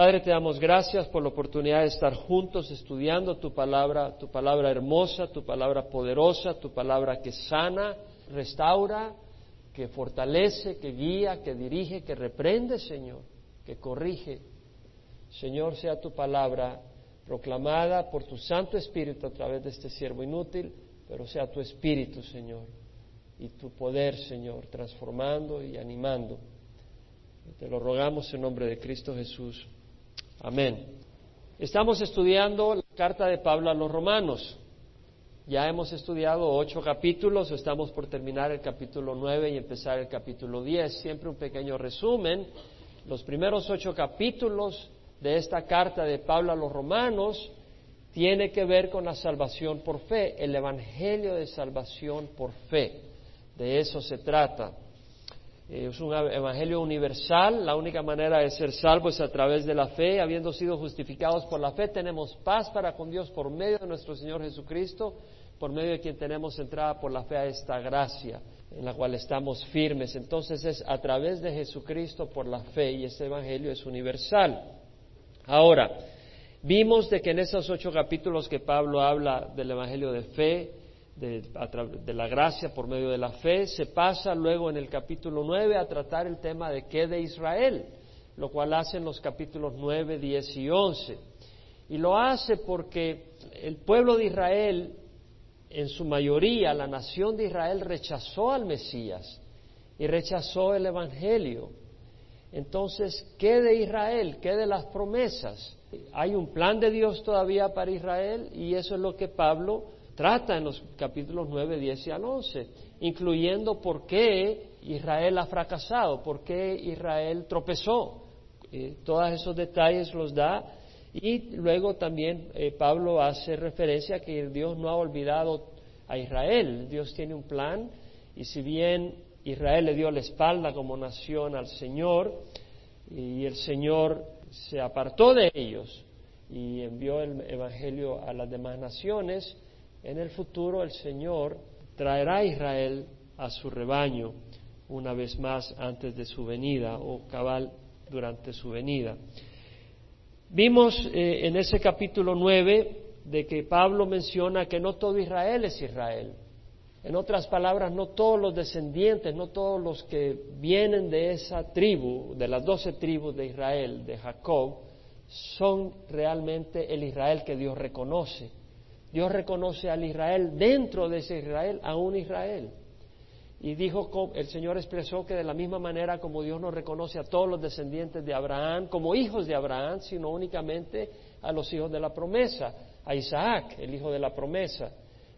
Padre, te damos gracias por la oportunidad de estar juntos estudiando tu palabra, tu palabra hermosa, tu palabra poderosa, tu palabra que sana, restaura, que fortalece, que guía, que dirige, que reprende, Señor, que corrige. Señor, sea tu palabra proclamada por tu Santo Espíritu a través de este siervo inútil, pero sea tu Espíritu, Señor, y tu poder, Señor, transformando y animando. Te lo rogamos en nombre de Cristo Jesús. Amén. Estamos estudiando la carta de Pablo a los romanos. Ya hemos estudiado ocho capítulos, estamos por terminar el capítulo nueve y empezar el capítulo diez. Siempre un pequeño resumen. Los primeros ocho capítulos de esta carta de Pablo a los romanos tiene que ver con la salvación por fe, el Evangelio de salvación por fe. De eso se trata. Eh, es un evangelio universal, la única manera de ser salvo es a través de la fe, habiendo sido justificados por la fe, tenemos paz para con Dios por medio de nuestro Señor Jesucristo, por medio de quien tenemos entrada por la fe a esta gracia en la cual estamos firmes. Entonces es a través de Jesucristo por la fe y ese evangelio es universal. Ahora, vimos de que en esos ocho capítulos que Pablo habla del evangelio de fe, de, la gracia por medio de la fe, se pasa luego en el capítulo 9 a tratar el tema de qué de Israel, lo cual hace en los capítulos 9, 10 y 11. Y lo hace porque el pueblo de Israel, en su mayoría, la nación de Israel rechazó al Mesías y rechazó el Evangelio. Entonces, ¿qué de Israel? ¿Qué de las promesas? Hay un plan de Dios todavía para Israel y eso es lo que Pablo trata en los capítulos 9, 10 y al 11, incluyendo por qué Israel ha fracasado, por qué Israel tropezó. Eh, todos esos detalles los da y luego también eh, Pablo hace referencia a que Dios no ha olvidado a Israel, Dios tiene un plan y si bien Israel le dio la espalda como nación al Señor y el Señor se apartó de ellos y envió el Evangelio a las demás naciones, en el futuro el Señor traerá a Israel a su rebaño una vez más antes de su venida o cabal durante su venida. Vimos eh, en ese capítulo 9 de que Pablo menciona que no todo Israel es Israel. En otras palabras, no todos los descendientes, no todos los que vienen de esa tribu, de las doce tribus de Israel, de Jacob, son realmente el Israel que Dios reconoce. Dios reconoce al Israel dentro de ese Israel a un Israel. Y dijo, el Señor expresó que de la misma manera como Dios no reconoce a todos los descendientes de Abraham como hijos de Abraham, sino únicamente a los hijos de la promesa, a Isaac, el hijo de la promesa.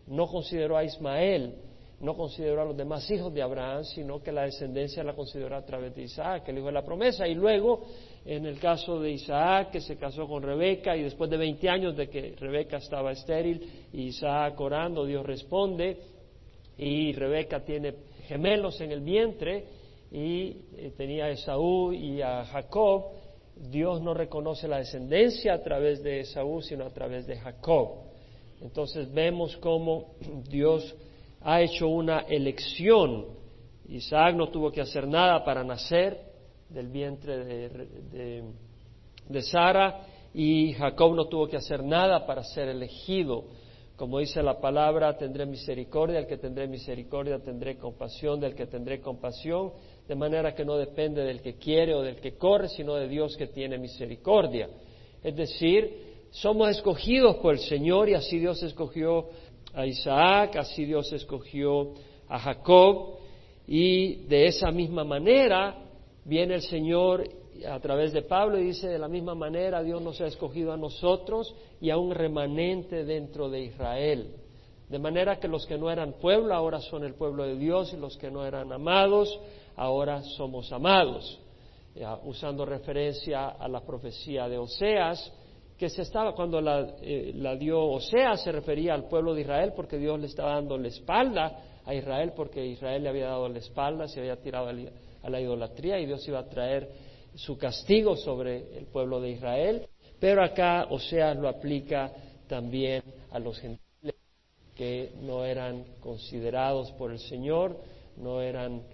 No consideró a Ismael, no consideró a los demás hijos de Abraham, sino que la descendencia la consideró a través de Isaac, el hijo de la promesa. Y luego en el caso de Isaac, que se casó con Rebeca y después de 20 años de que Rebeca estaba estéril y Isaac orando, Dios responde y Rebeca tiene gemelos en el vientre y eh, tenía a Esaú y a Jacob. Dios no reconoce la descendencia a través de Esaú, sino a través de Jacob. Entonces vemos cómo Dios ha hecho una elección. Isaac no tuvo que hacer nada para nacer, del vientre de, de, Sara y Jacob no tuvo que hacer nada para ser elegido. Como dice la palabra, tendré misericordia, del que tendré misericordia, tendré compasión, del que tendré compasión, de manera que no depende del que quiere o del que corre, sino de Dios que tiene misericordia. Es decir, somos escogidos por el Señor y así Dios escogió a Isaac, así Dios escogió a Jacob y de esa misma manera viene el Señor a través de Pablo y dice, de la misma manera Dios nos ha escogido a nosotros y a un remanente dentro de Israel. De manera que los que no eran pueblo ahora son el pueblo de Dios y los que no eran amados ahora somos amados. usando referencia a la profecía de Oseas, que se estaba, cuando la, eh, la dio Oseas se refería al pueblo de Israel porque Dios le estaba dando la espalda a Israel porque Israel le había dado la espalda, se había tirado a la idolatría y Dios iba a traer su castigo sobre el pueblo de Israel. Pero acá Oseas lo aplica también a los gentiles que no eran considerados por el Señor, no eran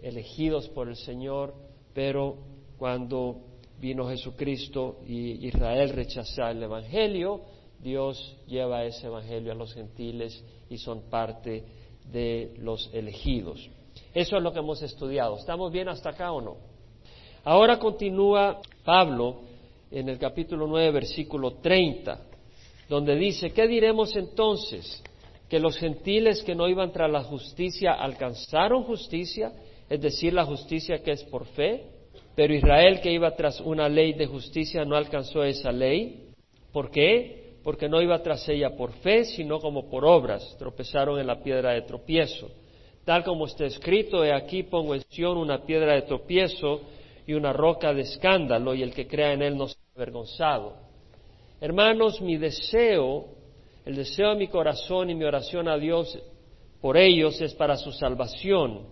elegidos por el Señor, pero cuando vino Jesucristo y Israel rechazó el Evangelio, Dios lleva ese Evangelio a los gentiles y son parte de los elegidos. Eso es lo que hemos estudiado. ¿Estamos bien hasta acá o no? Ahora continúa Pablo en el capítulo 9, versículo 30, donde dice, ¿qué diremos entonces? ¿Que los gentiles que no iban tras la justicia alcanzaron justicia? Es decir, la justicia que es por fe. Pero Israel que iba tras una ley de justicia no alcanzó esa ley. ¿Por qué? Porque no iba tras ella por fe, sino como por obras. Tropezaron en la piedra de tropiezo. Tal como está escrito, he aquí pongo en Sion una piedra de tropiezo y una roca de escándalo, y el que crea en él no será avergonzado. Hermanos, mi deseo, el deseo de mi corazón y mi oración a Dios por ellos es para su salvación,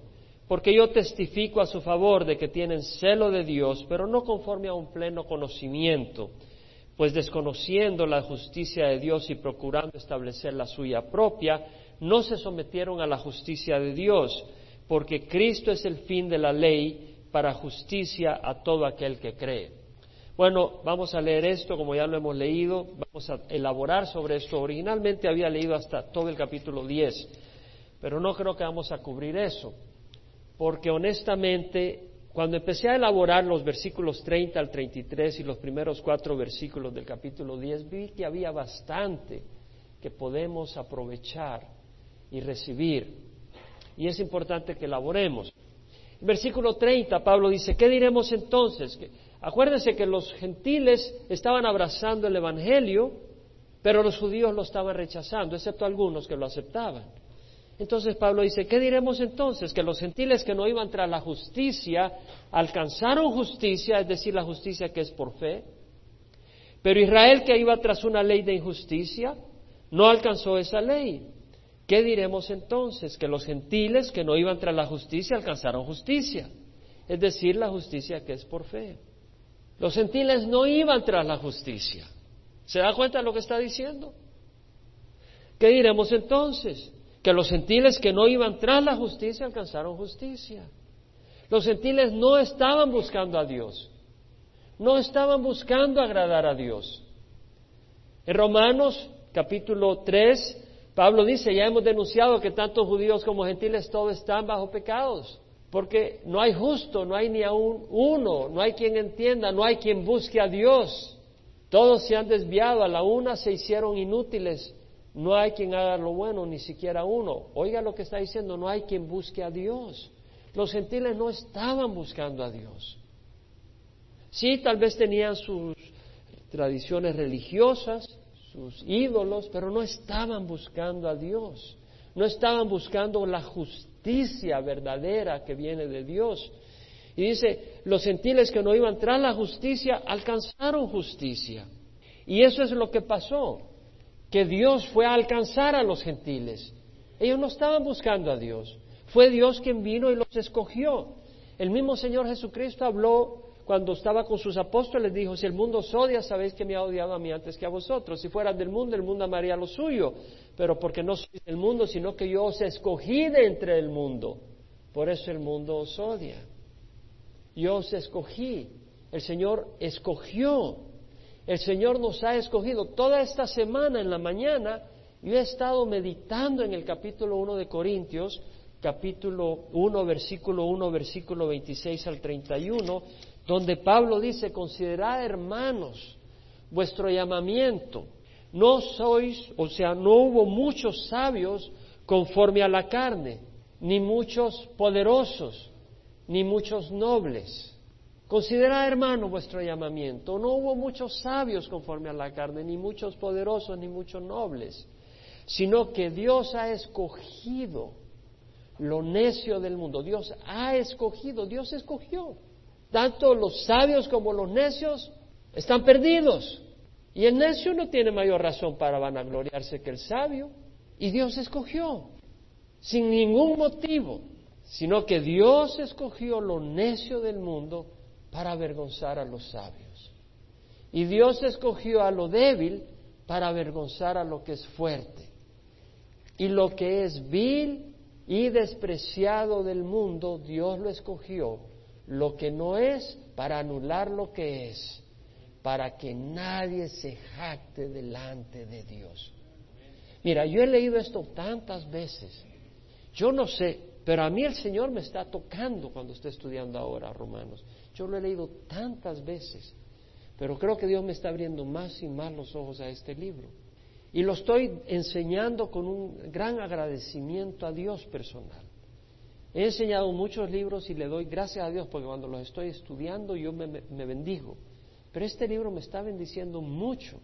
porque yo testifico a su favor de que tienen celo de Dios, pero no conforme a un pleno conocimiento, pues desconociendo la justicia de Dios y procurando establecer la suya propia, no se sometieron a la justicia de Dios, porque Cristo es el fin de la ley para justicia a todo aquel que cree. Bueno, vamos a leer esto como ya lo hemos leído, vamos a elaborar sobre esto. Originalmente había leído hasta todo el capítulo 10, pero no creo que vamos a cubrir eso, porque honestamente, cuando empecé a elaborar los versículos 30 al 33 y los primeros cuatro versículos del capítulo 10, vi que había bastante que podemos aprovechar y recibir. Y es importante que elaboremos. Versículo 30, Pablo dice, ¿qué diremos entonces? acuérdense que los gentiles estaban abrazando el Evangelio, pero los judíos lo estaban rechazando, excepto algunos que lo aceptaban. Entonces Pablo dice, ¿qué diremos entonces? Que los gentiles que no iban tras la justicia alcanzaron justicia, es decir, la justicia que es por fe, pero Israel que iba tras una ley de injusticia, no alcanzó esa ley. ¿Qué diremos entonces? Que los gentiles que no iban tras la justicia alcanzaron justicia, es decir, la justicia que es por fe. Los gentiles no iban tras la justicia. ¿Se da cuenta de lo que está diciendo? ¿Qué diremos entonces? Que los gentiles que no iban tras la justicia alcanzaron justicia. Los gentiles no estaban buscando a Dios, no estaban buscando agradar a Dios. En Romanos capítulo 3, Pablo dice, ya hemos denunciado que tanto judíos como gentiles todos están bajo pecados, porque no hay justo, no hay ni aún uno, no hay quien entienda, no hay quien busque a Dios. Todos se han desviado, a la una se hicieron inútiles, no hay quien haga lo bueno, ni siquiera uno. Oiga lo que está diciendo, no hay quien busque a Dios. Los gentiles no estaban buscando a Dios. Sí, tal vez tenían sus tradiciones religiosas, sus ídolos, pero no estaban buscando a Dios, no estaban buscando la justicia verdadera que viene de Dios. Y dice, los gentiles que no iban tras la justicia alcanzaron justicia. Y eso es lo que pasó, que Dios fue a alcanzar a los gentiles. Ellos no estaban buscando a Dios, fue Dios quien vino y los escogió. El mismo Señor Jesucristo habló cuando estaba con sus apóstoles, dijo, si el mundo os odia, sabéis que me ha odiado a mí antes que a vosotros. Si fueran del mundo, el mundo amaría lo suyo. Pero porque no sois del mundo, sino que yo os escogí de entre el mundo. Por eso el mundo os odia. Yo os escogí. El Señor escogió. El Señor nos ha escogido. Toda esta semana en la mañana yo he estado meditando en el capítulo 1 de Corintios, capítulo 1, versículo 1, versículo 26 al 31, donde Pablo dice, considerad hermanos vuestro llamamiento. No sois, o sea, no hubo muchos sabios conforme a la carne, ni muchos poderosos, ni muchos nobles. Considerad, hermano, vuestro llamamiento. No hubo muchos sabios conforme a la carne, ni muchos poderosos, ni muchos nobles, sino que Dios ha escogido lo necio del mundo. Dios ha escogido, Dios escogió tanto los sabios como los necios están perdidos. Y el necio no tiene mayor razón para vanagloriarse que el sabio. Y Dios escogió, sin ningún motivo, sino que Dios escogió lo necio del mundo para avergonzar a los sabios. Y Dios escogió a lo débil para avergonzar a lo que es fuerte. Y lo que es vil y despreciado del mundo, Dios lo escogió lo que no es para anular lo que es, para que nadie se jacte delante de Dios. Mira, yo he leído esto tantas veces. Yo no sé, pero a mí el Señor me está tocando cuando estoy estudiando ahora Romanos. Yo lo he leído tantas veces, pero creo que Dios me está abriendo más y más los ojos a este libro. Y lo estoy enseñando con un gran agradecimiento a Dios personal. He enseñado muchos libros y le doy gracias a Dios porque cuando los estoy estudiando yo me, me bendigo. Pero este libro me está bendiciendo mucho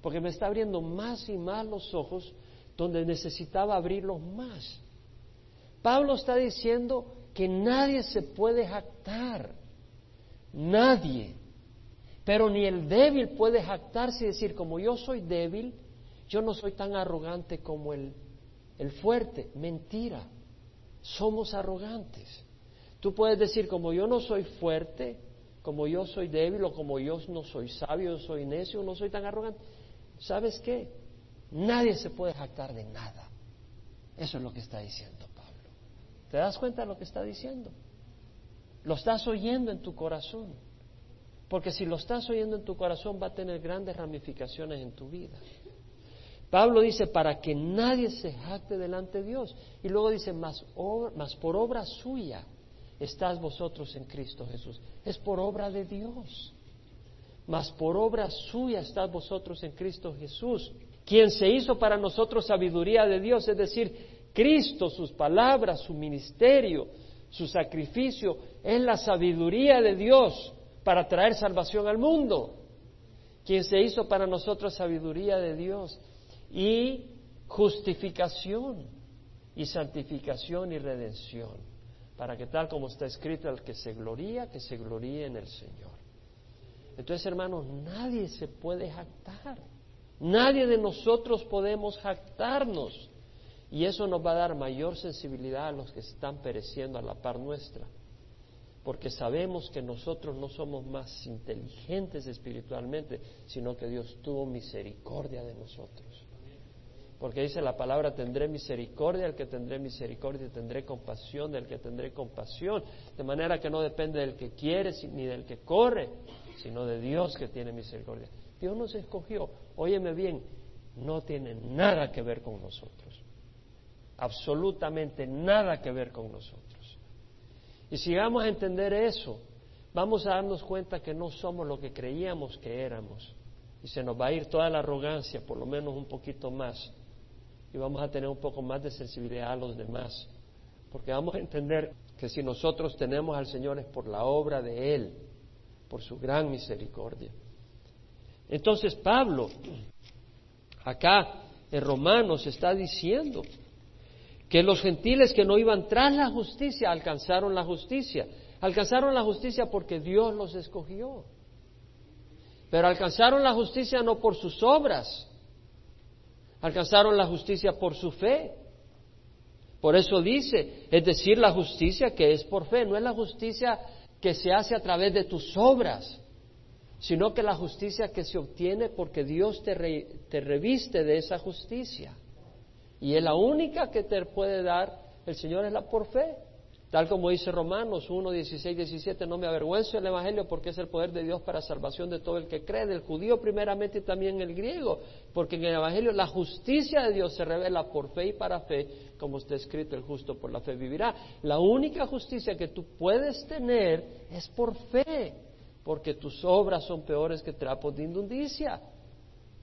porque me está abriendo más y más los ojos donde necesitaba abrirlos más. Pablo está diciendo que nadie se puede jactar, nadie, pero ni el débil puede jactarse y decir, como yo soy débil, yo no soy tan arrogante como el, el fuerte. Mentira, somos arrogantes. Tú puedes decir, como yo no soy fuerte, como yo soy débil o como yo no soy sabio, soy necio, no soy tan arrogante. ¿Sabes qué? Nadie se puede jactar de nada. Eso es lo que está diciendo Pablo. ¿Te das cuenta de lo que está diciendo? Lo estás oyendo en tu corazón. Porque si lo estás oyendo en tu corazón va a tener grandes ramificaciones en tu vida. Pablo dice, para que nadie se jacte delante de Dios. Y luego dice, más, por obra suya estás vosotros en Cristo Jesús. Es por obra de Dios. Mas por obra suya estás vosotros en Cristo Jesús, quien se hizo para nosotros sabiduría de Dios, es decir, Cristo, sus palabras, su ministerio, su sacrificio, es la sabiduría de Dios para traer salvación al mundo. Quien se hizo para nosotros sabiduría de Dios y justificación y santificación y redención, para que tal como está escrito, el que se gloría, que se gloríe en el Señor. Entonces, hermanos, nadie se puede jactar. Nadie de nosotros podemos jactarnos. Y eso nos va a dar mayor sensibilidad a los que están pereciendo a la par nuestra. Porque sabemos que nosotros no somos más inteligentes espiritualmente, sino que Dios tuvo misericordia de nosotros. Porque dice la palabra, tendré misericordia del que tendré misericordia, tendré compasión del que tendré compasión. De manera que no depende del que quiere ni del que corre, sino de Dios que tiene misericordia. Dios nos escogió. Óyeme bien, no tiene nada que ver con nosotros. Absolutamente nada que ver con nosotros. Y si vamos a entender eso, vamos a darnos cuenta que no somos lo que creíamos que éramos. Y se nos va a ir toda la arrogancia, por lo menos un poquito más y vamos a tener un poco más de sensibilidad a los demás. Porque vamos a entender que si nosotros tenemos al Señor es por la obra de Él, por su gran misericordia. Entonces Pablo, acá en Romanos, está diciendo que los gentiles que no iban tras la justicia alcanzaron la justicia. Alcanzaron la justicia porque Dios los escogió. Pero alcanzaron la justicia no por sus obras, alcanzaron la justicia por su fe. Por eso dice, es decir, la justicia que es por fe, no es la justicia que se hace a través de tus obras, sino que la justicia que se obtiene porque Dios te, te reviste de esa justicia. Y es la única que te puede dar el Señor es la por fe. Tal como dice Romanos 1, 16, 17, no me avergüenzo del Evangelio porque es el poder de Dios para salvación de todo el que cree, del judío primeramente y también el griego, porque en el Evangelio la justicia de Dios se revela por fe y para fe, como está escrito, el justo por la fe vivirá. La única justicia que tú puedes tener es por fe, porque tus obras son peores que trapos de inmundicia.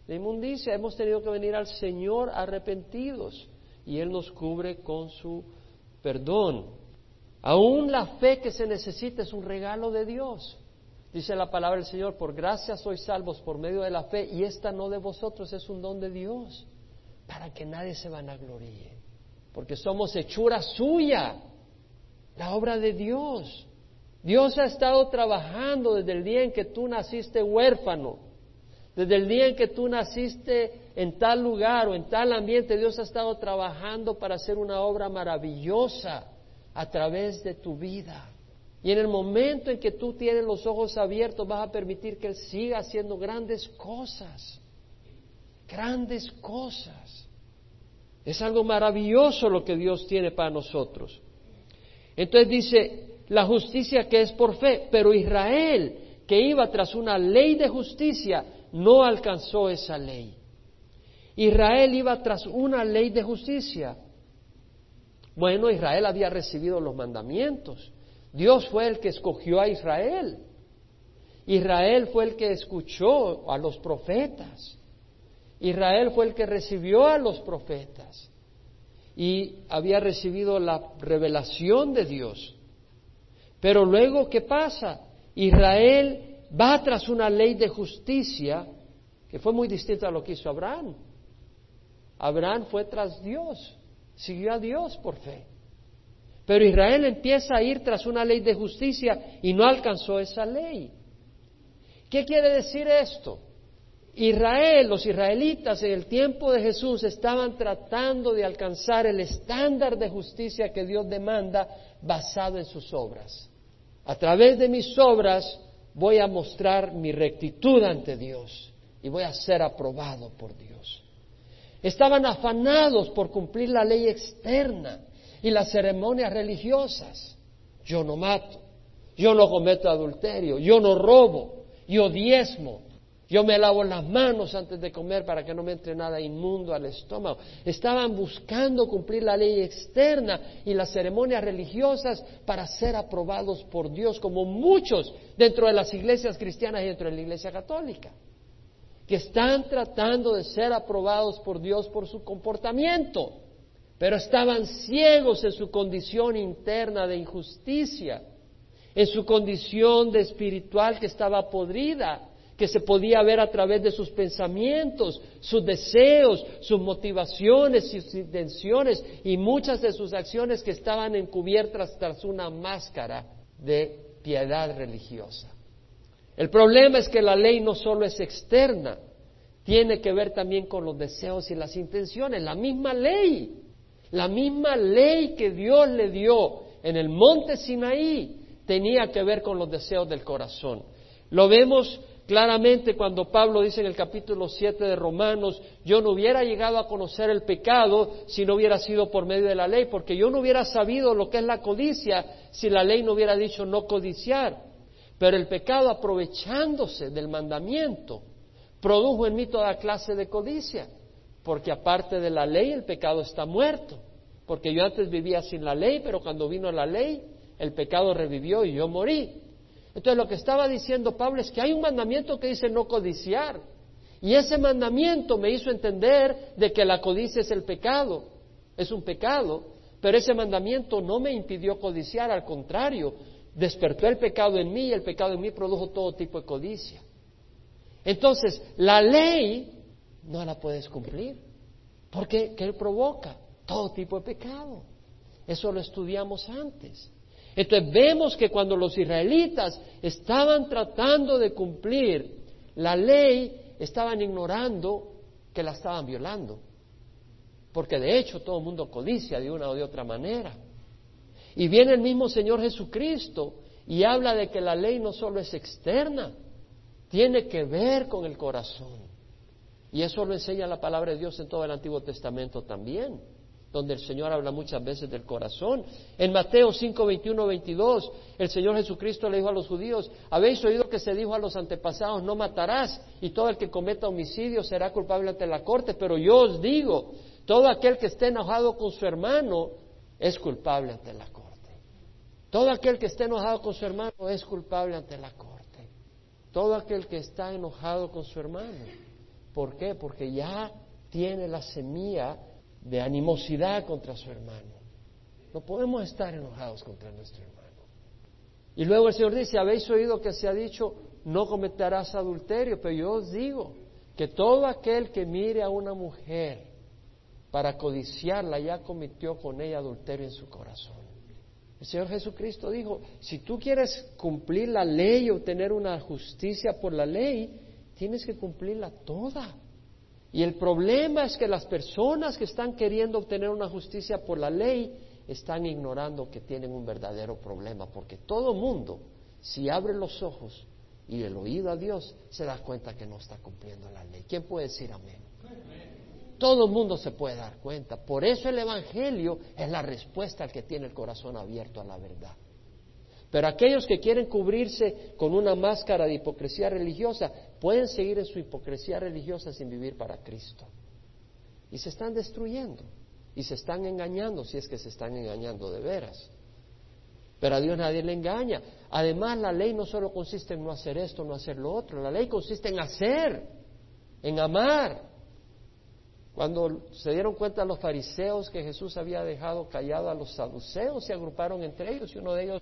De inmundicia hemos tenido que venir al Señor arrepentidos y Él nos cubre con su perdón. Aún la fe que se necesita es un regalo de Dios. Dice la palabra del Señor, por gracia sois salvos por medio de la fe, y esta no de vosotros es un don de Dios, para que nadie se vanagloríe, porque somos hechura suya, la obra de Dios. Dios ha estado trabajando desde el día en que tú naciste huérfano, desde el día en que tú naciste en tal lugar o en tal ambiente, Dios ha estado trabajando para hacer una obra maravillosa a través de tu vida. Y en el momento en que tú tienes los ojos abiertos vas a permitir que Él siga haciendo grandes cosas. Grandes cosas. Es algo maravilloso lo que Dios tiene para nosotros. Entonces dice, la justicia que es por fe, pero Israel, que iba tras una ley de justicia, no alcanzó esa ley. Israel iba tras una ley de justicia. Bueno, Israel había recibido los mandamientos. Dios fue el que escogió a Israel. Israel fue el que escuchó a los profetas. Israel fue el que recibió a los profetas. Y había recibido la revelación de Dios. Pero luego, ¿qué pasa? Israel va tras una ley de justicia que fue muy distinta a lo que hizo Abraham. Abraham fue tras Dios, siguió a Dios por fe. Pero Israel empieza a ir tras una ley de justicia y no alcanzó esa ley. ¿Qué quiere decir esto? Israel, los israelitas en el tiempo de Jesús estaban tratando de alcanzar el estándar de justicia que Dios demanda basado en sus obras. A través de mis obras voy a mostrar mi rectitud ante Dios y voy a ser aprobado por Dios. Estaban afanados por cumplir la ley externa y las ceremonias religiosas. Yo no mato, yo no cometo adulterio, yo no robo, yo diezmo, yo me lavo las manos antes de comer para que no me entre nada inmundo al estómago. Estaban buscando cumplir la ley externa y las ceremonias religiosas para ser aprobados por Dios, como muchos dentro de las iglesias cristianas y dentro de la iglesia católica que están tratando de ser aprobados por Dios por su comportamiento, pero estaban ciegos en su condición interna de injusticia, en su condición de espiritual que estaba podrida, que se podía ver a través de sus pensamientos, sus deseos, sus motivaciones, sus intenciones y muchas de sus acciones que estaban encubiertas tras una máscara de piedad religiosa. El problema es que la ley no solo es externa, tiene que ver también con los deseos y las intenciones. La misma ley, la misma ley que Dios le dio en el monte Sinaí tenía que ver con los deseos del corazón. Lo vemos claramente cuando Pablo dice en el capítulo 7 de Romanos, yo no hubiera llegado a conocer el pecado si no hubiera sido por medio de la ley, porque yo no hubiera sabido lo que es la codicia si la ley no hubiera dicho no codiciar. Pero el pecado, aprovechándose del mandamiento, produjo en mí toda clase de codicia, porque aparte de la ley el pecado está muerto, porque yo antes vivía sin la ley, pero cuando vino la ley el pecado revivió y yo morí. Entonces lo que estaba diciendo Pablo es que hay un mandamiento que dice no codiciar, y ese mandamiento me hizo entender de que la codicia es el pecado, es un pecado, pero ese mandamiento no me impidió codiciar, al contrario, despertó el pecado en mí y el pecado en mí produjo todo tipo de codicia. Entonces, la ley no la puedes cumplir. Porque ¿qué provoca? Todo tipo de pecado. Eso lo estudiamos antes. Entonces vemos que cuando los israelitas estaban tratando de cumplir la ley, estaban ignorando que la estaban violando. Porque de hecho todo el mundo codicia de una o de otra manera. Y viene el mismo Señor Jesucristo y habla de que la ley no solo es externa, tiene que ver con el corazón. Y eso lo enseña la palabra de Dios en todo el Antiguo Testamento también, donde el Señor habla muchas veces del corazón. En Mateo 5, 21, 22, el Señor Jesucristo le dijo a los judíos, habéis oído que se dijo a los antepasados, no matarás, y todo el que cometa homicidio será culpable ante la corte, pero yo os digo, todo aquel que esté enojado con su hermano es culpable ante la corte. Todo aquel que esté enojado con su hermano es culpable ante la corte. Todo aquel que está enojado con su hermano. ¿Por qué? Porque ya tiene la semilla de animosidad contra su hermano. No podemos estar enojados contra nuestro hermano. Y luego el Señor dice, habéis oído que se ha dicho, no cometerás adulterio, pero yo os digo que todo aquel que mire a una mujer para codiciarla ya cometió con ella adulterio en su corazón. El Señor Jesucristo dijo, si tú quieres cumplir la ley y obtener una justicia por la ley, tienes que cumplirla toda. Y el problema es que las personas que están queriendo obtener una justicia por la ley están ignorando que tienen un verdadero problema, porque todo mundo, si abre los ojos y el oído a Dios, se da cuenta que no está cumpliendo la ley. ¿Quién puede decir amén? Todo el mundo se puede dar cuenta. Por eso el Evangelio es la respuesta al que tiene el corazón abierto a la verdad. Pero aquellos que quieren cubrirse con una máscara de hipocresía religiosa pueden seguir en su hipocresía religiosa sin vivir para Cristo. Y se están destruyendo y se están engañando si es que se están engañando de veras. Pero a Dios nadie le engaña. Además, la ley no solo consiste en no hacer esto, no hacer lo otro. La ley consiste en hacer, en amar. Cuando se dieron cuenta los fariseos que Jesús había dejado callado a los saduceos, se agruparon entre ellos y uno de ellos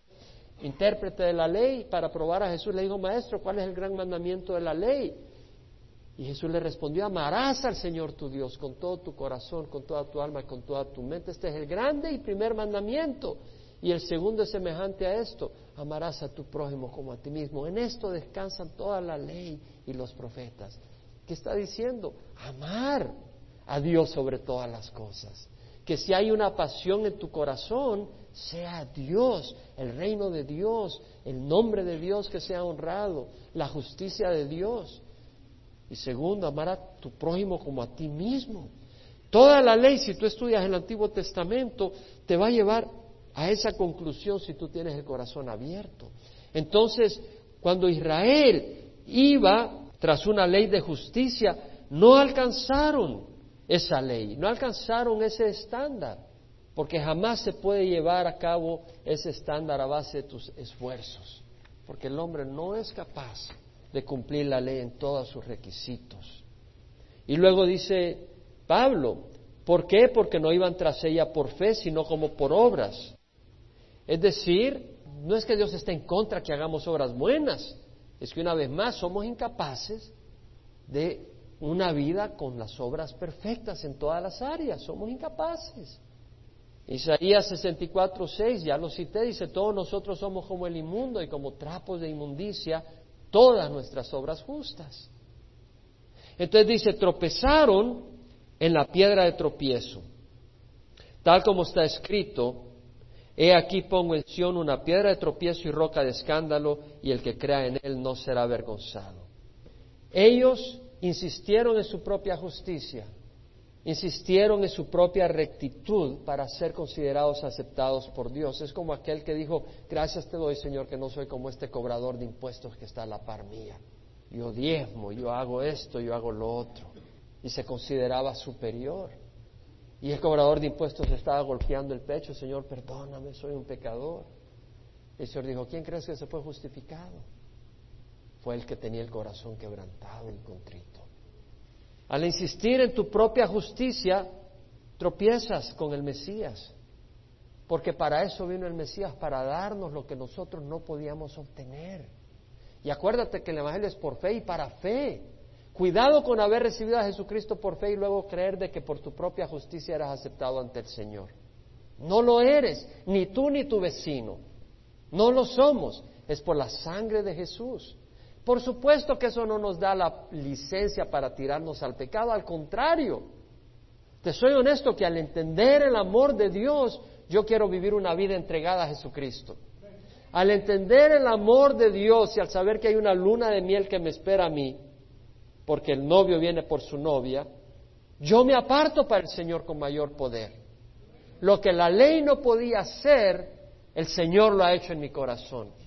intérprete de la ley, para probar a Jesús, le dijo, maestro, ¿cuál es el gran mandamiento de la ley? Y Jesús le respondió, amarás al Señor tu Dios con todo tu corazón, con toda tu alma, con toda tu mente. Este es el grande y primer mandamiento. Y el segundo es semejante a esto, amarás a tu prójimo como a ti mismo. En esto descansan toda la ley y los profetas. ¿Qué está diciendo? Amar a Dios sobre todas las cosas. Que si hay una pasión en tu corazón, sea Dios, el reino de Dios, el nombre de Dios que sea honrado, la justicia de Dios. Y segundo, amar a tu prójimo como a ti mismo. Toda la ley, si tú estudias el Antiguo Testamento, te va a llevar a esa conclusión si tú tienes el corazón abierto. Entonces, cuando Israel iba tras una ley de justicia, no alcanzaron esa ley, no alcanzaron ese estándar porque jamás se puede llevar a cabo ese estándar a base de tus esfuerzos, porque el hombre no es capaz de cumplir la ley en todos sus requisitos. Y luego dice Pablo, ¿por qué? Porque no iban tras ella por fe, sino como por obras. Es decir, no es que Dios esté en contra que hagamos obras buenas, es que una vez más somos incapaces de una vida con las obras perfectas en todas las áreas, somos incapaces. Isaías 64, 6, ya lo cité, dice, todos nosotros somos como el inmundo y como trapos de inmundicia, todas nuestras obras justas. Entonces dice, tropezaron en la piedra de tropiezo, tal como está escrito, he aquí pongo en Sion una piedra de tropiezo y roca de escándalo, y el que crea en él no será avergonzado. Ellos insistieron en su propia justicia insistieron en su propia rectitud para ser considerados aceptados por Dios. Es como aquel que dijo, gracias te doy Señor que no soy como este cobrador de impuestos que está a la par mía. Yo diezmo, yo hago esto, yo hago lo otro. Y se consideraba superior. Y el cobrador de impuestos estaba golpeando el pecho, Señor, perdóname, soy un pecador. El Señor dijo, ¿quién crees que se fue justificado? Fue el que tenía el corazón quebrantado y contrito. Al insistir en tu propia justicia, tropiezas con el Mesías. Porque para eso vino el Mesías, para darnos lo que nosotros no podíamos obtener. Y acuérdate que el Evangelio es por fe y para fe. Cuidado con haber recibido a Jesucristo por fe y luego creer de que por tu propia justicia eras aceptado ante el Señor. No lo eres, ni tú ni tu vecino. No lo somos. Es por la sangre de Jesús. Por supuesto que eso no nos da la licencia para tirarnos al pecado, al contrario. Te soy honesto que al entender el amor de Dios, yo quiero vivir una vida entregada a Jesucristo. Al entender el amor de Dios y al saber que hay una luna de miel que me espera a mí, porque el novio viene por su novia, yo me aparto para el Señor con mayor poder. Lo que la ley no podía hacer, el Señor lo ha hecho en mi corazón.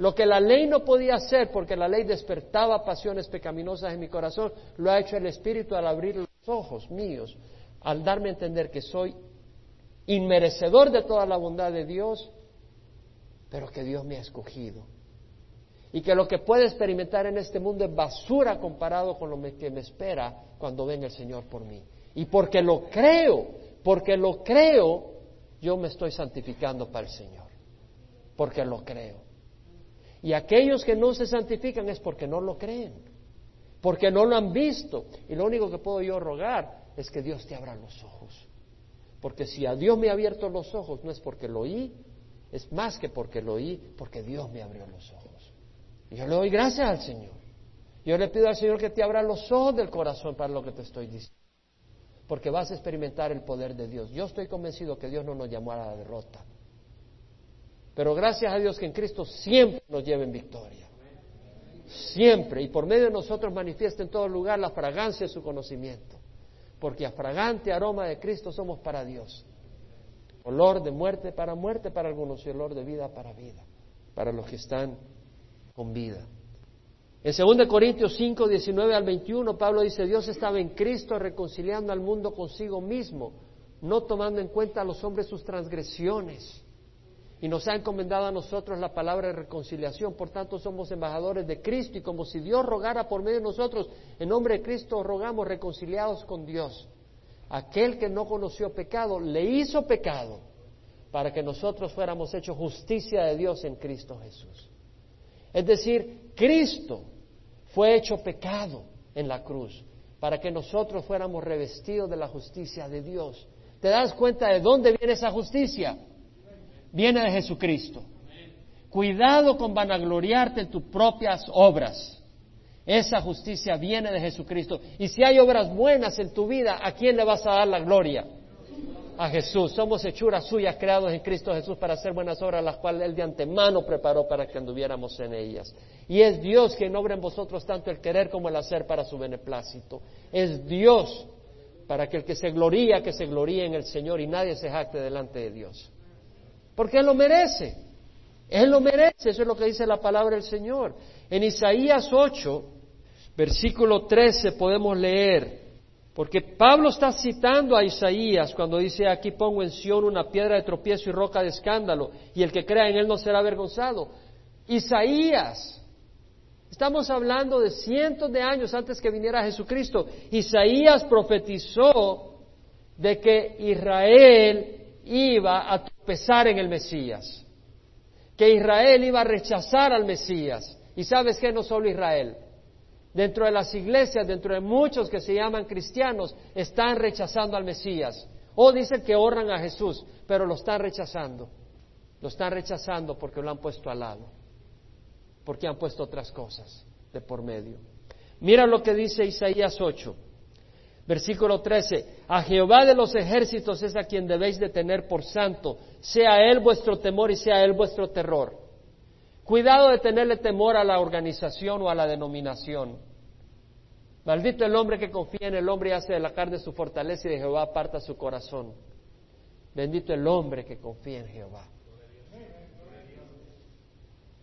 Lo que la ley no podía hacer, porque la ley despertaba pasiones pecaminosas en mi corazón, lo ha hecho el Espíritu al abrir los ojos míos, al darme a entender que soy inmerecedor de toda la bondad de Dios, pero que Dios me ha escogido. Y que lo que puedo experimentar en este mundo es basura comparado con lo que me espera cuando venga el Señor por mí. Y porque lo creo, porque lo creo, yo me estoy santificando para el Señor. Porque lo creo. Y aquellos que no se santifican es porque no lo creen, porque no lo han visto. Y lo único que puedo yo rogar es que Dios te abra los ojos. Porque si a Dios me ha abierto los ojos, no es porque lo oí, es más que porque lo oí, porque Dios me abrió los ojos. Y yo le doy gracias al Señor. Yo le pido al Señor que te abra los ojos del corazón para lo que te estoy diciendo. Porque vas a experimentar el poder de Dios. Yo estoy convencido que Dios no nos llamó a la derrota. Pero gracias a Dios que en Cristo siempre nos lleva en victoria. Siempre. Y por medio de nosotros manifiesta en todo lugar la fragancia de su conocimiento. Porque a fragante aroma de Cristo somos para Dios. Olor de muerte para muerte para algunos y olor de vida para vida. para los que están con vida. En 2 Corintios 5, 19 al 21, Pablo dice, Dios estaba en Cristo reconciliando al mundo consigo mismo, no tomando en cuenta a los hombres sus transgresiones. Y nos ha encomendado a nosotros la palabra de reconciliación. Por tanto, somos embajadores de Cristo y como si Dios rogara por medio de nosotros, en nombre de Cristo rogamos reconciliados con Dios. Aquel que no conoció pecado, le hizo pecado para que nosotros fuéramos hechos justicia de Dios en Cristo Jesús. Es decir, Cristo fue hecho pecado en la cruz para que nosotros fuéramos revestidos de la justicia de Dios. ¿Te das cuenta de dónde viene esa justicia? Viene de Jesucristo. Cuidado con vanagloriarte en tus propias obras. Esa justicia viene de Jesucristo. Y si hay obras buenas en tu vida, ¿a quién le vas a dar la gloria? a Jesús. Somos hechuras suyas creados en Cristo Jesús para hacer buenas obras, las cuales Él de antemano preparó para que anduviéramos en ellas. Y es Dios quien obra en vosotros tanto el querer como el hacer para su beneplácito. Es Dios para que el que se gloría, que se gloríe en el Señor y nadie se jacte delante de Dios. Porque Él lo merece. Él lo merece. Eso es lo que dice la palabra del Señor. En Isaías 8, versículo 13 podemos leer, porque Pablo está citando a Isaías cuando dice, aquí pongo en Sión una piedra de tropiezo y roca de escándalo, y el que crea en él no será avergonzado. Isaías, estamos hablando de cientos de años antes que viniera Jesucristo. Isaías profetizó de que Israel iba a tropezar en el Mesías, que Israel iba a rechazar al Mesías. Y sabes que no solo Israel, Dentro de las iglesias, dentro de muchos que se llaman cristianos, están rechazando al Mesías. O dicen que honran a Jesús, pero lo están rechazando. Lo están rechazando porque lo han puesto al lado. Porque han puesto otras cosas de por medio. Mira lo que dice Isaías 8, versículo 13. A Jehová de los ejércitos es a quien debéis de tener por santo. Sea él vuestro temor y sea él vuestro terror. Cuidado de tenerle temor a la organización o a la denominación. Maldito el hombre que confía en el hombre y hace de la carne su fortaleza y de Jehová aparta su corazón. Bendito el hombre que confía en Jehová.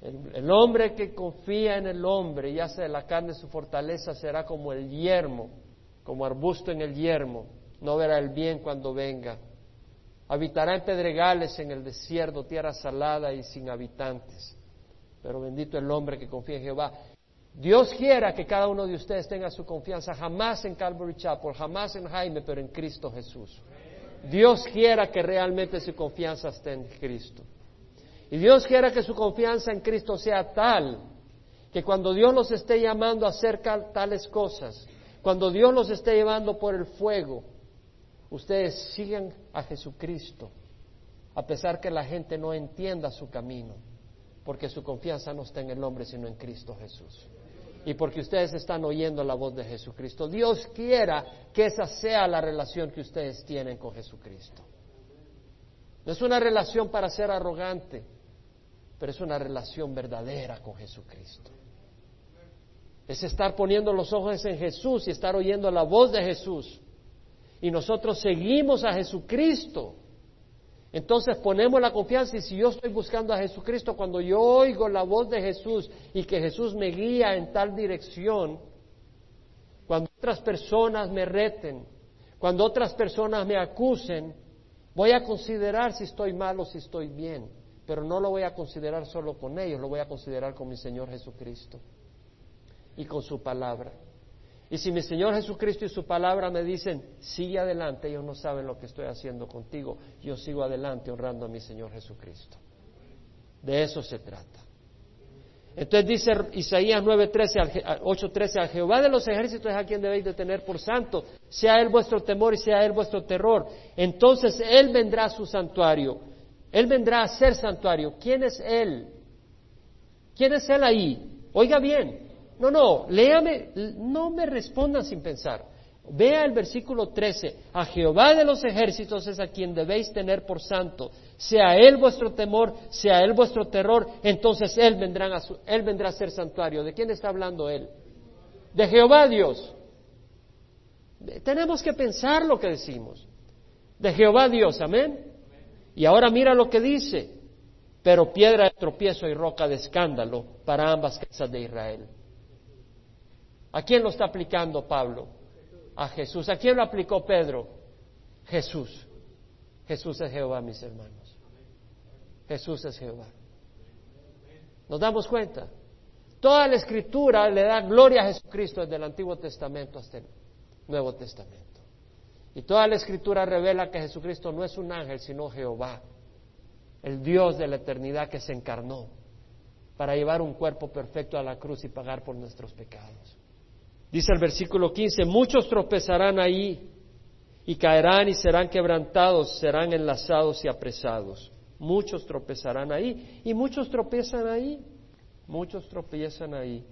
El, el, hombre que confía en el hombre y hace de la carne su fortaleza será como el yermo, como arbusto en el yermo. No verá el bien cuando venga. Habitará en pedregales en el desierto, tierra salada y sin habitantes pero bendito el hombre que confía en Jehová. Dios quiera que cada uno de ustedes tenga su confianza jamás en Calvary Chapel, jamás en Jaime, pero en Cristo Jesús. Dios quiera que realmente su confianza esté en Cristo. Y Dios quiera que su confianza en Cristo sea tal que cuando Dios los esté llamando a hacer tales cosas, cuando Dios los esté llevando por el fuego, ustedes sigan a Jesucristo, a pesar que la gente no entienda su camino porque su confianza no está en el hombre, sino en Cristo Jesús. Y porque ustedes están oyendo la voz de Jesucristo. Dios quiera que esa sea la relación que ustedes tienen con Jesucristo. No es una relación para ser arrogante, pero es una relación verdadera con Jesucristo. Es estar poniendo los ojos en Jesús y estar oyendo la voz de Jesús. Y nosotros seguimos a Jesucristo entonces ponemos la confianza y si yo estoy buscando a Jesucristo, cuando yo oigo la voz de Jesús y que Jesús me guía en tal dirección, cuando otras personas me reten, cuando otras personas me acusen, voy a considerar si estoy mal o si estoy bien, pero no lo voy a considerar solo con ellos, lo voy a considerar con mi Señor Jesucristo y con su palabra. Y si mi Señor Jesucristo y su palabra me dicen, sigue adelante, ellos no saben lo que estoy haciendo contigo, yo sigo adelante honrando a mi Señor Jesucristo. De eso se trata. Entonces dice Isaías 9:13, 8:13, a Jehová de los ejércitos es a quien debéis de tener por santo, sea Él vuestro temor y sea Él vuestro terror. Entonces Él vendrá a su santuario, Él vendrá a ser santuario. ¿Quién es Él? ¿Quién es Él ahí? Oiga bien, no, no, léame, no me respondan sin pensar. Vea el versículo 13. A Jehová de los ejércitos es a quien debéis tener por santo. Sea Él vuestro temor, sea Él vuestro terror, entonces Él vendrá a, él vendrá a ser santuario. ¿De quién está hablando Él? De Jehová Dios. Tenemos que pensar lo que decimos. De Jehová Dios, amén. Y ahora mira lo que dice. pero piedra de tropiezo y roca de escándalo para ambas casas de Israel. ¿A quién lo está aplicando Pablo? A Jesús. ¿A quién lo aplicó Pedro? Jesús. Jesús es Jehová, mis hermanos. Jesús es Jehová. ¿Nos damos cuenta? Toda la escritura le da gloria a Jesucristo desde el Antiguo Testamento hasta el Nuevo Testamento. Y toda la escritura revela que Jesucristo no es un ángel, sino Jehová, el Dios de la eternidad que se encarnó para llevar un cuerpo perfecto a la cruz y pagar por nuestros pecados. Dice el versículo 15, muchos tropezarán ahí y caerán y serán quebrantados, serán enlazados y apresados. Muchos tropezarán ahí y muchos tropiezan ahí. Muchos tropiezan ahí.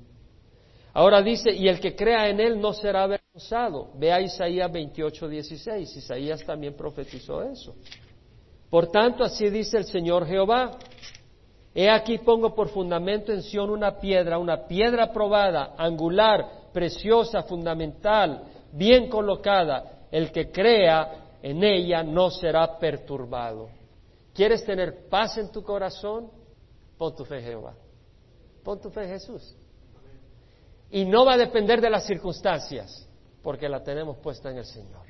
Ahora dice, y el que crea en él no será avergonzado. Vea Isaías 28, 16. Isaías también profetizó eso. Por tanto, así dice el Señor Jehová. He aquí pongo por fundamento en Sión una piedra, una piedra probada, angular, preciosa, fundamental, bien colocada, el que crea en ella no será perturbado. ¿Quieres tener paz en tu corazón? Pon tu fe en Jehová. Pon tu fe en Jesús. Y no va a depender de las circunstancias, porque la tenemos puesta en el Señor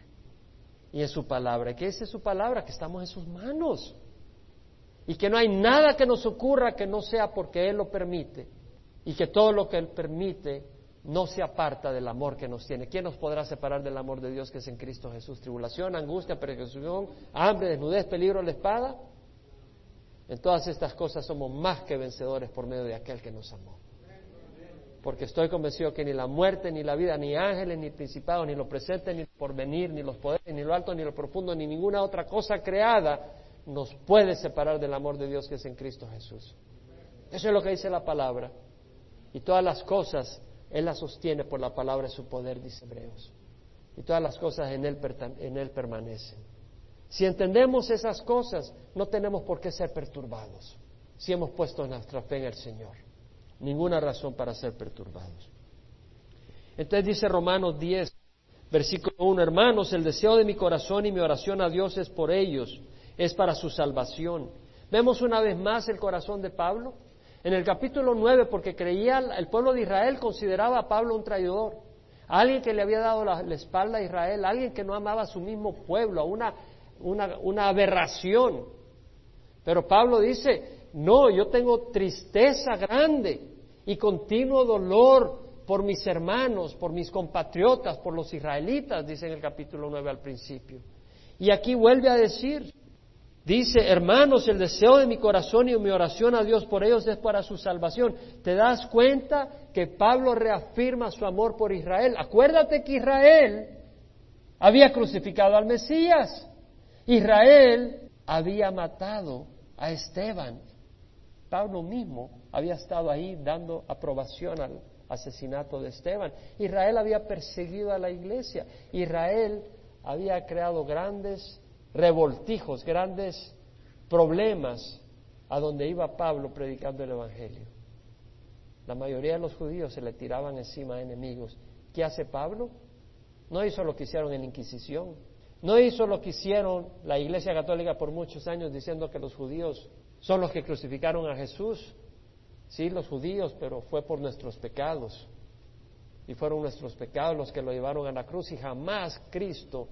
y en su palabra. ¿Qué dice su palabra? Que estamos en sus manos. Y que no hay nada que nos ocurra que no sea porque Él lo permite. Y que todo lo que Él permite no se aparta del amor que nos tiene. ¿Quién nos podrá separar del amor de Dios que es en Cristo Jesús? Tribulación, angustia, persecución, hambre, desnudez, peligro, la espada. En todas estas cosas somos más que vencedores por medio de aquel que nos amó. Porque estoy convencido que ni la muerte, ni la vida, ni ángeles, ni principados, ni lo presente, ni por venir, ni los poderes, ni lo alto, ni lo profundo, ni ninguna otra cosa creada nos puede separar del amor de Dios que es en Cristo Jesús. Eso es lo que dice la palabra. Y todas las cosas él la sostiene por la palabra de su poder, dice Hebreos. Y todas las cosas en Él, en él permanecen. Si entendemos esas cosas, no tenemos por qué ser perturbados. Si hemos puesto nuestra fe en el Señor. Ninguna razón para ser perturbados. Entonces dice Romanos 10, versículo 1, hermanos, el deseo de mi corazón y mi oración a Dios es por ellos, es para su salvación. Vemos una vez más el corazón de Pablo. En el capítulo 9, porque creía, el pueblo de Israel consideraba a Pablo un traidor, alguien que le había dado la, espalda a Israel, alguien que no amaba a su mismo pueblo, una, una, una aberración. Pero Pablo dice, no, yo tengo tristeza grande y continuo dolor por mis hermanos, por mis compatriotas, por los israelitas, dice en el capítulo 9 al principio. Y aquí vuelve a decir, Dice, hermanos, el deseo de mi corazón y mi oración a Dios por ellos es para su salvación. ¿Te das cuenta que Pablo reafirma su amor por Israel? Acuérdate que Israel había crucificado al Mesías. Israel había matado a Esteban. Pablo mismo había estado ahí dando aprobación al asesinato de Esteban. Israel había perseguido a la iglesia. Israel había creado grandes revoltijos, grandes problemas a donde iba Pablo predicando el Evangelio. La mayoría de los judíos se le tiraban encima a enemigos. ¿Qué hace Pablo? No hizo lo que hicieron en la Inquisición. No hizo lo que hicieron la Iglesia Católica por muchos años diciendo que los judíos son los que crucificaron a Jesús. Sí, los judíos, pero fue por nuestros pecados. Y fueron nuestros pecados los que lo llevaron a la cruz y jamás Cristo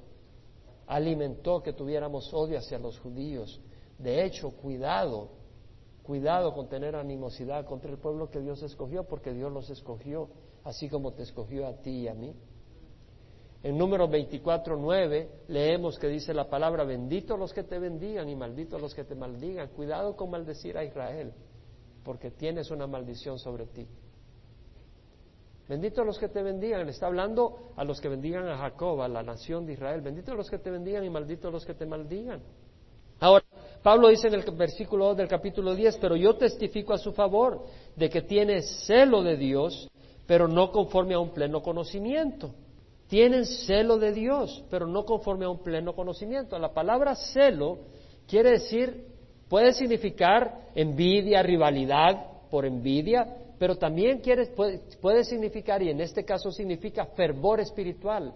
alimentó que tuviéramos odio hacia los judíos. De hecho, cuidado, cuidado con tener animosidad contra el pueblo que Dios escogió, porque Dios los escogió, así como te escogió a ti y a mí. En número 24, 9 leemos que dice la palabra, bendito los que te bendigan y maldito los que te maldigan. Cuidado con maldecir a Israel, porque tienes una maldición sobre ti. Bendito los que te bendigan. Está hablando a los que bendigan a Jacob, a la nación de Israel. Bendito los que te bendigan y maldito los que te maldigan. Ahora, Pablo dice en el versículo 2 del capítulo 10, pero yo testifico a su favor de que tiene celo de Dios, pero no conforme a un pleno conocimiento. Tienen celo de Dios, pero no conforme a un pleno conocimiento. La palabra celo quiere decir, puede significar envidia, rivalidad por envidia, pero también puede, significar, y en este caso significa fervor espiritual,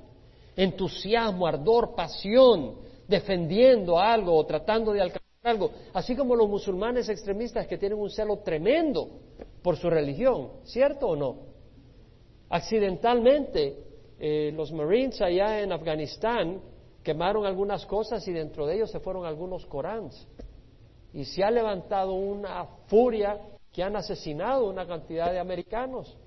entusiasmo, ardor, pasión, defendiendo algo o tratando de alcanzar algo, así como los musulmanes extremistas que tienen un celo tremendo por su religión, ¿cierto o no? Accidentalmente, eh, los Marines allá en Afganistán quemaron algunas cosas y dentro de ellos se fueron algunos Coráns. Y se ha levantado una furia que han asesinado una cantidad de americanos.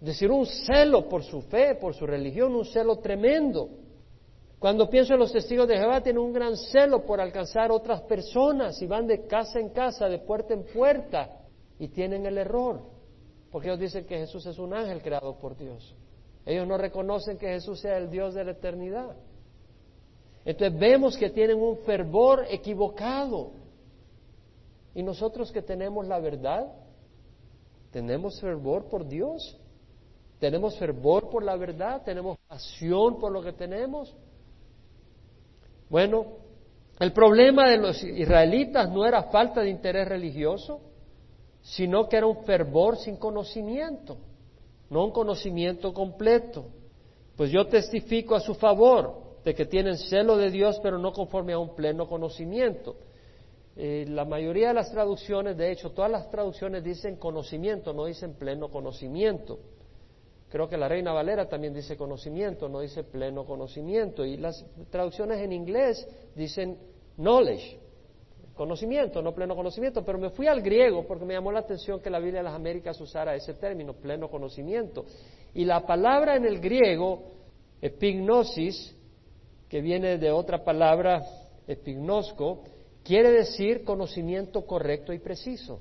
Es decir, un celo por su fe, por su religión, un celo tremendo. Cuando pienso en los testigos de Jehová, tienen un gran celo por alcanzar otras personas y van de casa en casa, de puerta en puerta, y tienen el error, porque ellos dicen que Jesús es un ángel creado por Dios. Ellos no reconocen que Jesús sea el Dios de la eternidad. Entonces vemos que tienen un fervor equivocado. Y nosotros que tenemos la verdad, tenemos fervor por Dios, tenemos fervor por la verdad, tenemos pasión por lo que tenemos. Bueno, el problema de los israelitas no era falta de interés religioso, sino que era un fervor sin conocimiento, no un conocimiento completo. Pues yo testifico a su favor de que tienen celo de Dios, pero no conforme a un pleno conocimiento. Eh, la mayoría de las traducciones, de hecho, todas las traducciones dicen conocimiento, no dicen pleno conocimiento. Creo que la Reina Valera también dice conocimiento, no dice pleno conocimiento. Y las traducciones en inglés dicen knowledge, conocimiento, no pleno conocimiento. Pero me fui al griego porque me llamó la atención que la Biblia de las Américas usara ese término, pleno conocimiento. Y la palabra en el griego, epignosis, que viene de otra palabra, epignosco, quiere decir conocimiento correcto y preciso.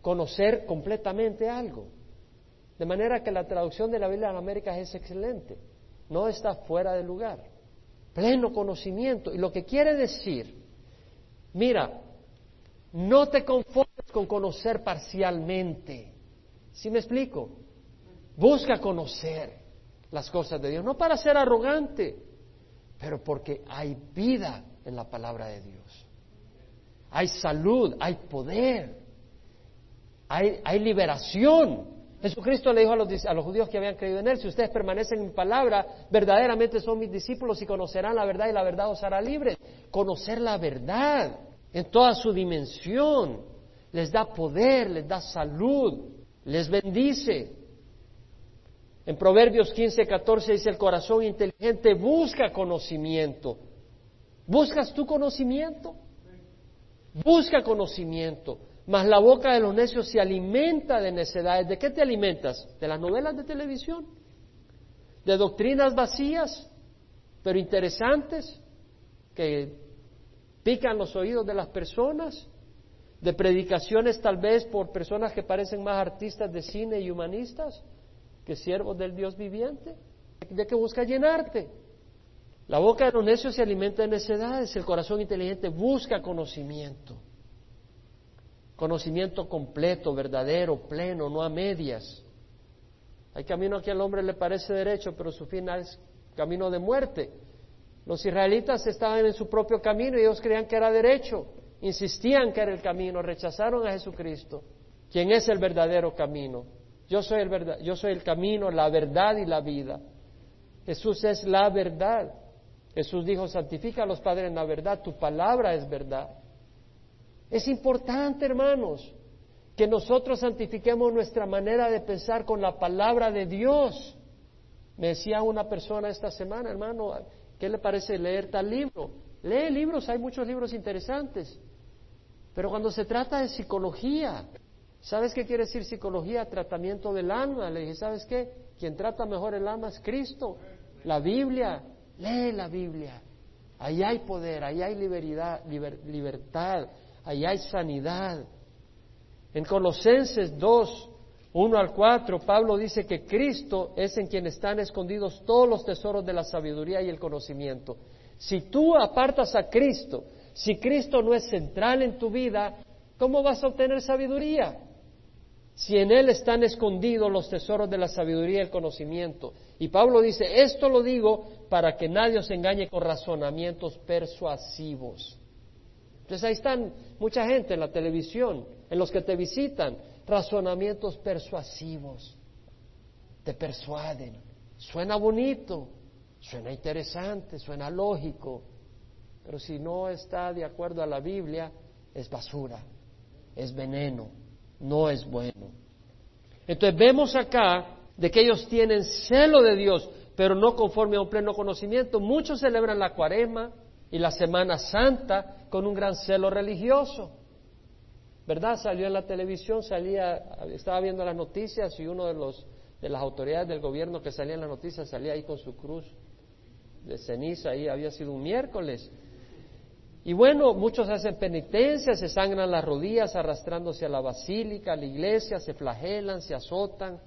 Conocer completamente algo. De manera que la traducción de la Biblia de las Américas es excelente, no está fuera de lugar. Pleno conocimiento. Y lo que quiere decir, mira, no te conformes con conocer parcialmente. ¿Sí me explico? Busca conocer las cosas de Dios, no para ser arrogante, pero porque hay vida en la palabra de Dios. Hay salud, hay poder, hay, hay liberación. Jesucristo le dijo a los, a los, judíos que habían creído en Él, si ustedes permanecen en mi palabra, verdaderamente son mis discípulos y conocerán la verdad y la verdad os hará libres. Conocer la verdad en toda su dimensión les da poder, les da salud, les bendice. En Proverbios 15, 14 dice, el corazón inteligente busca conocimiento. ¿Buscas tu conocimiento? Busca conocimiento. Mas la boca de los necios se alimenta de necedades. ¿De qué te alimentas? ¿De las novelas de televisión? ¿De doctrinas vacías, pero interesantes, que pican los oídos de las personas? ¿De predicaciones tal vez por personas que parecen más artistas de cine y humanistas que siervos del Dios viviente? ¿De qué busca llenarte? La boca de los necios se alimenta de necedades, el corazón inteligente busca conocimiento conocimiento completo, verdadero, pleno, no a medias. Hay camino que al hombre le parece derecho, pero su fin es camino de muerte. Los israelitas estaban en su propio camino y ellos creían que era derecho, insistían que era el camino, rechazaron a Jesucristo, quien es el verdadero camino. Yo soy el, yo soy el camino, la verdad y la vida. Jesús es la verdad. Jesús dijo, santifica a los padres en la verdad, tu palabra es verdad. Es importante, hermanos, que nosotros santifiquemos nuestra manera de pensar con la palabra de Dios. Me decía una persona esta semana, hermano, ¿qué le parece leer tal libro? Lee libros, hay muchos libros interesantes. Pero cuando se trata de psicología, ¿sabes qué quiere decir psicología? Tratamiento del alma. Le dije, ¿sabes qué? Quien trata mejor el alma es Cristo. La Biblia, lee la Biblia. Ahí hay poder, ahí hay libertad, libertad ahí hay sanidad. En Colosenses 2, 1 al 4, Pablo dice que Cristo es en quien están escondidos todos los tesoros de la sabiduría y el conocimiento. Si tú apartas a Cristo, si Cristo no es central en tu vida, ¿cómo vas a obtener sabiduría? Si en Él están escondidos los tesoros de la sabiduría y el conocimiento. Y Pablo dice, esto lo digo para que nadie os engañe con razonamientos persuasivos. Entonces ahí están mucha gente en la televisión, en los que te visitan, razonamientos persuasivos, te persuaden, suena bonito, suena interesante, suena lógico, pero si no está de acuerdo a la Biblia, es basura, es veneno, no es bueno. Entonces vemos acá de que ellos tienen celo de Dios, pero no conforme a un pleno conocimiento. Muchos celebran la cuaresma y la Semana Santa con un gran celo religioso. ¿Verdad? Salió en la televisión, salía, estaba viendo las noticias y uno de los de las autoridades del gobierno que salía en las noticias salía ahí con su cruz de ceniza, ahí había sido un miércoles. Y bueno, muchos hacen penitencia, se sangran las rodillas arrastrándose a la basílica, a la iglesia, se flagelan, se azotan,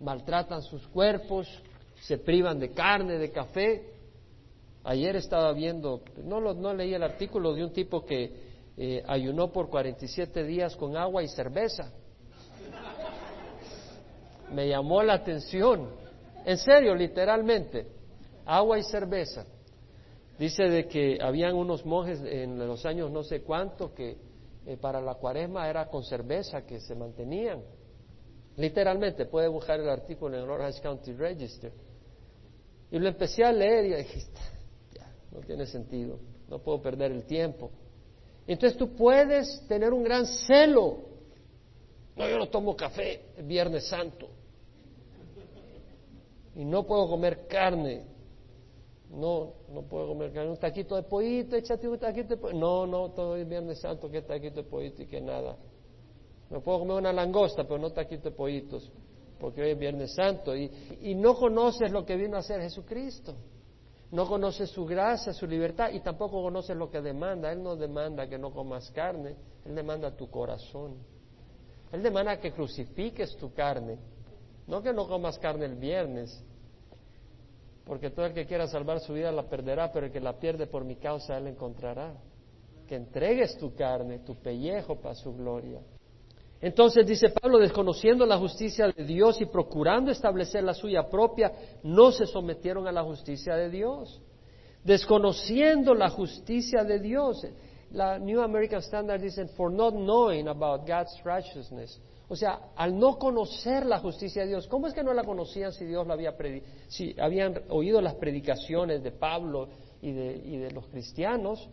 maltratan sus cuerpos, se privan de carne, de café. Ayer estaba viendo, no, lo, no leí el artículo de un tipo que eh, ayunó por 47 días con agua y cerveza. Me llamó la atención, en serio, literalmente, agua y cerveza. Dice de que habían unos monjes en los años no sé cuánto que eh, para la cuaresma era con cerveza que se mantenían. Literalmente, puede buscar el artículo en el Orange County Register. Y lo empecé a leer y dije, ya, no tiene sentido, no puedo perder el tiempo. Entonces tú puedes tener un gran celo. No, yo no tomo café el Viernes Santo. Y no puedo comer carne. No, no puedo comer carne. Un taquito de pollito, échate un taquito de pollito. No, no, todo el Viernes Santo, que taquito de pollito y que nada. No puedo comer una langosta, pero no taquito de pollitos porque hoy es Viernes Santo, y, no conoces lo que vino a hacer Jesucristo. No conoces su gracia, su libertad, y tampoco conoces lo que demanda. Él no demanda que no comas carne, Él demanda tu corazón. Él demanda que crucifiques tu carne, no que no comas carne el viernes, porque todo el que quiera salvar su vida la perderá, pero el que la pierde por mi causa, Él la encontrará. Que entregues tu carne, tu pellejo para su gloria. Entonces dice Pablo, desconociendo la justicia de Dios y procurando establecer la suya propia, no se sometieron a la justicia de Dios. Desconociendo la justicia de Dios. La New American Standard dice, for not knowing about God's righteousness. O sea, al no conocer la justicia de Dios, ¿cómo es que no la conocían si Dios la había si habían oído las predicaciones de Pablo y de, y de los cristianos?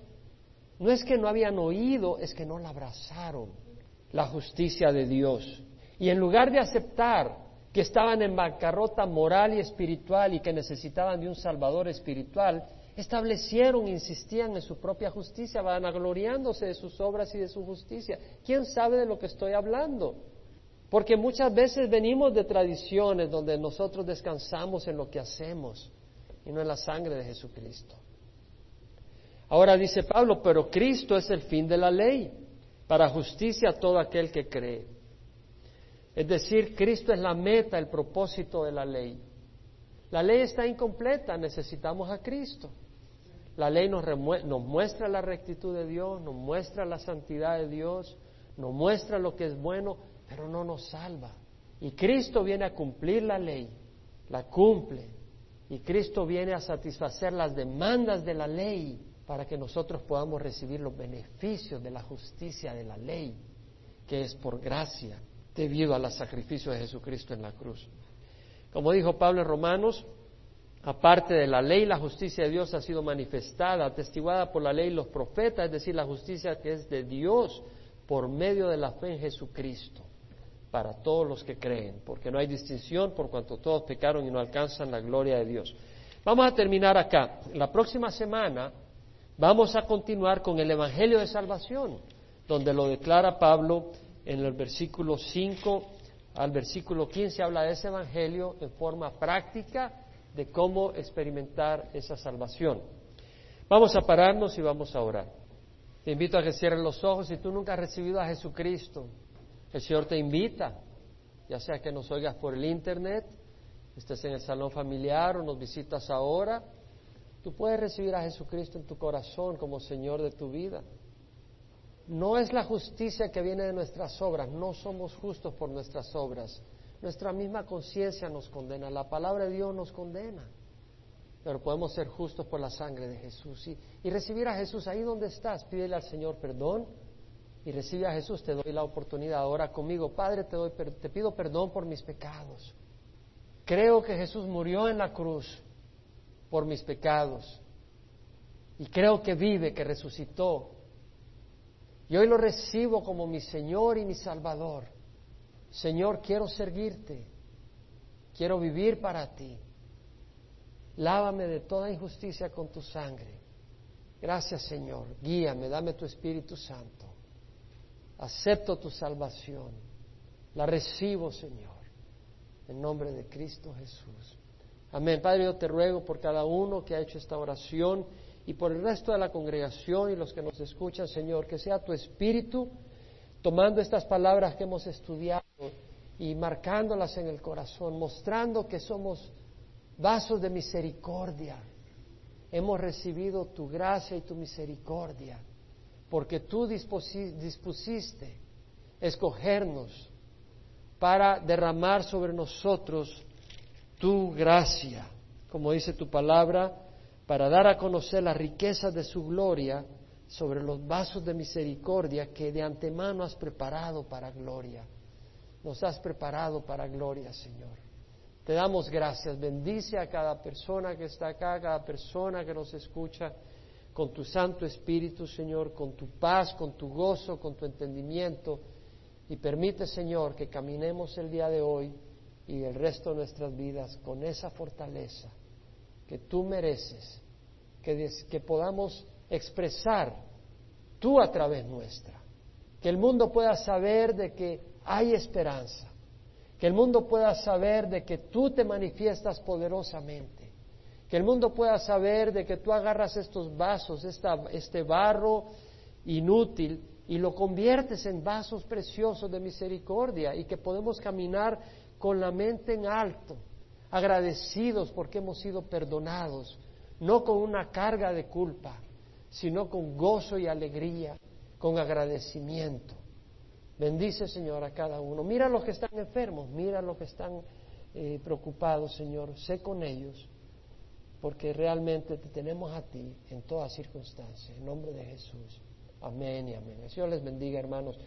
No es que no habían oído, es que no la abrazaron la justicia de Dios. Y en lugar de aceptar que estaban en bancarrota moral y espiritual y que necesitaban de un Salvador espiritual, establecieron, insistían en su propia justicia, vanagloriándose de sus obras y de su justicia. ¿Quién sabe de lo que estoy hablando? Porque muchas veces venimos de tradiciones donde nosotros descansamos en lo que hacemos y no en la sangre de Jesucristo. Ahora dice Pablo, pero Cristo es el fin de la ley para justicia a todo aquel que cree. Es decir, Cristo es la meta, el propósito de la ley. La ley está incompleta, necesitamos a Cristo. La ley nos, nos, muestra la rectitud de Dios, nos muestra la santidad de Dios, nos muestra lo que es bueno, pero no nos salva. Y Cristo viene a cumplir la ley, la cumple. Y Cristo viene a satisfacer las demandas de la ley para que nosotros podamos recibir los beneficios de la justicia de la ley, que es por gracia, debido al sacrificio de Jesucristo en la cruz. Como dijo Pablo en Romanos, aparte de la ley, la justicia de Dios ha sido manifestada, atestiguada por la ley y los profetas, es decir, la justicia que es de Dios por medio de la fe en Jesucristo, para todos los que creen, porque no hay distinción por cuanto todos pecaron y no alcanzan la gloria de Dios. Vamos a terminar acá. La próxima semana Vamos a continuar con el Evangelio de Salvación, donde lo declara Pablo en el versículo 5 al versículo 15, habla de ese Evangelio en forma práctica de cómo experimentar esa salvación. Vamos a pararnos y vamos a orar. Te invito a que cierres los ojos. Si tú nunca has recibido a Jesucristo, el Señor te invita, ya sea que nos oigas por el Internet, estés en el salón familiar o nos visitas ahora Tú puedes recibir a Jesucristo en tu corazón como Señor de tu vida. No es la justicia que viene de nuestras obras, no somos justos por nuestras obras. Nuestra misma conciencia nos condena, la palabra de Dios nos condena. Pero podemos ser justos por la sangre de Jesús y, recibir a Jesús ahí donde estás. Pídele al Señor perdón y recibe a Jesús. Te doy la oportunidad ahora conmigo. Padre, te, doy, te pido perdón por mis pecados. Creo que Jesús murió en la cruz por mis pecados. y creo que vive, que resucitó. Y hoy lo recibo como mi Señor y mi Salvador. Señor, quiero servirte, quiero vivir para ti. Lávame de toda injusticia con tu sangre. Gracias, Señor. Guíame, dame tu Espíritu Santo. Acepto tu salvación. La recibo, Señor. En nombre de Cristo Jesús. Amén. Padre, yo te ruego por cada uno que ha hecho esta oración y por el resto de la congregación y los que nos escuchan, Señor, que sea tu Espíritu tomando estas palabras que hemos estudiado y marcándolas en el corazón, mostrando que somos vasos de misericordia. Hemos recibido tu gracia y tu misericordia, porque tú dispusiste escogernos para derramar sobre nosotros tu gracia, como dice tu palabra, para dar a conocer la riqueza de su gloria sobre los vasos de misericordia que de antemano has preparado para gloria. Nos has preparado para gloria, Señor. Te damos gracias. Bendice a cada persona que está acá, a cada persona que nos escucha, con tu Santo Espíritu, Señor, con tu paz, con tu gozo, con tu entendimiento. Y permite, Señor, que caminemos el día de hoy y el resto de nuestras vidas con esa fortaleza que tú mereces, que, que podamos expresar tú a través nuestra, que el mundo pueda saber de que hay esperanza, que el mundo pueda saber de que tú te manifiestas poderosamente, que el mundo pueda saber de que tú agarras estos vasos, este barro inútil, y lo conviertes en vasos preciosos de misericordia y que podemos caminar con la mente en alto, agradecidos porque hemos sido perdonados, no con una carga de culpa, sino con gozo y alegría, con agradecimiento. Bendice, Señor, a cada uno. Mira a los que están enfermos, mira a los que están eh, preocupados, Señor. Sé con ellos, porque realmente te tenemos a ti en todas circunstancias. En nombre de Jesús. Amén y amén. El Señor les bendiga, hermanos.